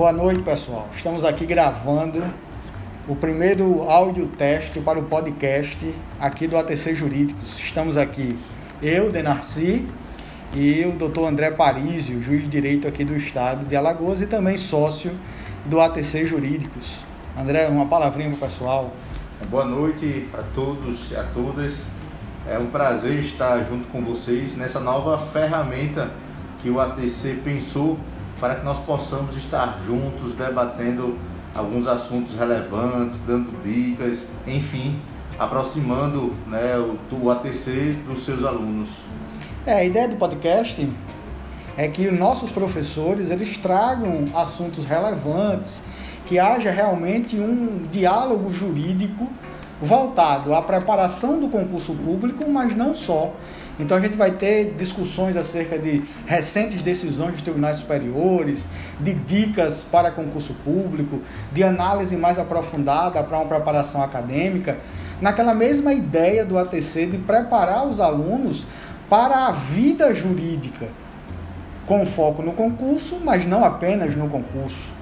Boa noite, pessoal. Estamos aqui gravando o primeiro áudio teste para o podcast aqui do ATC Jurídicos. Estamos aqui eu, Denarci, e o doutor André Parísio, juiz de direito aqui do estado de Alagoas e também sócio do ATC Jurídicos. André, uma palavrinha para o pessoal. Boa noite a todos e a todas. É um prazer estar junto com vocês nessa nova ferramenta que o ATC pensou para que nós possamos estar juntos debatendo alguns assuntos relevantes, dando dicas, enfim, aproximando né, o, o ATC dos seus alunos. É, a ideia do podcast é que os nossos professores eles tragam assuntos relevantes, que haja realmente um diálogo jurídico voltado à preparação do concurso público, mas não só. Então a gente vai ter discussões acerca de recentes decisões dos tribunais superiores, de dicas para concurso público, de análise mais aprofundada para uma preparação acadêmica, naquela mesma ideia do ATC de preparar os alunos para a vida jurídica, com foco no concurso, mas não apenas no concurso.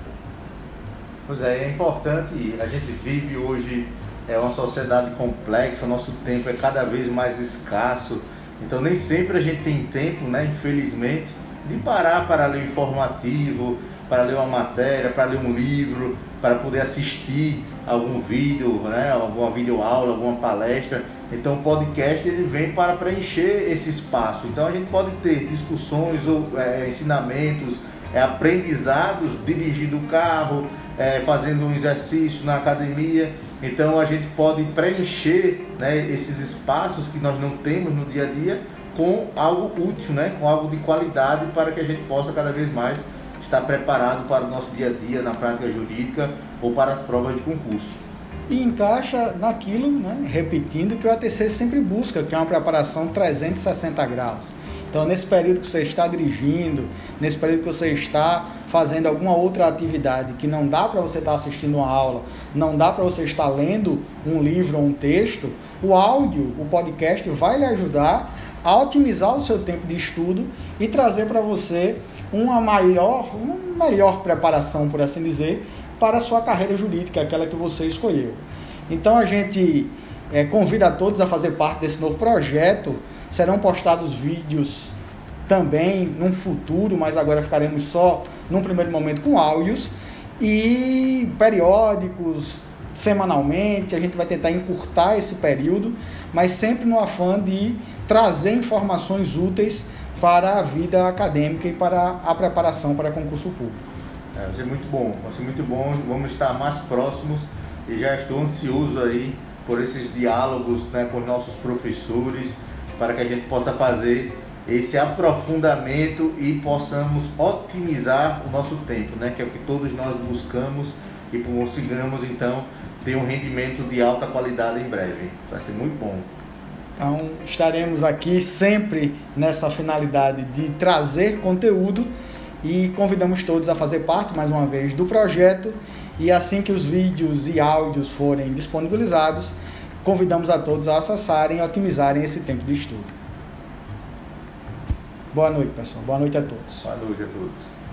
Pois é, é importante, a gente vive hoje é uma sociedade complexa, o nosso tempo é cada vez mais escasso. Então nem sempre a gente tem tempo, né, infelizmente, de parar para ler informativo, para ler uma matéria, para ler um livro, para poder assistir algum vídeo, né, alguma videoaula, alguma palestra. Então o podcast ele vem para preencher esse espaço. Então a gente pode ter discussões ou é, ensinamentos, é, aprendizados dirigindo o carro, é, fazendo um exercício na academia. Então a gente pode preencher né, esses espaços que nós não temos no dia a dia com algo útil, né, com algo de qualidade para que a gente possa cada vez mais estar preparado para o nosso dia a dia na prática jurídica ou para as provas de concurso. E encaixa naquilo, né, repetindo, que o ATC sempre busca, que é uma preparação 360 graus. Então, nesse período que você está dirigindo, nesse período que você está fazendo alguma outra atividade que não dá para você estar assistindo uma aula, não dá para você estar lendo um livro ou um texto, o áudio, o podcast vai lhe ajudar a otimizar o seu tempo de estudo e trazer para você uma maior, uma melhor preparação, por assim dizer, para a sua carreira jurídica, aquela que você escolheu. Então a gente é, convida a todos a fazer parte desse novo projeto Serão postados vídeos também num futuro, mas agora ficaremos só num primeiro momento com áudios e periódicos, semanalmente. A gente vai tentar encurtar esse período, mas sempre no afã de trazer informações úteis para a vida acadêmica e para a preparação para concurso público. É, vai ser muito bom, vai ser muito bom. Vamos estar mais próximos e já estou ansioso aí por esses diálogos né, com os nossos professores para que a gente possa fazer esse aprofundamento e possamos otimizar o nosso tempo, né? que é o que todos nós buscamos e consigamos então ter um rendimento de alta qualidade em breve. Vai ser muito bom. Então estaremos aqui sempre nessa finalidade de trazer conteúdo e convidamos todos a fazer parte mais uma vez do projeto e assim que os vídeos e áudios forem disponibilizados, convidamos a todos a acessarem e otimizarem esse tempo de estudo. Boa noite, pessoal. Boa noite a todos. Boa noite a todos.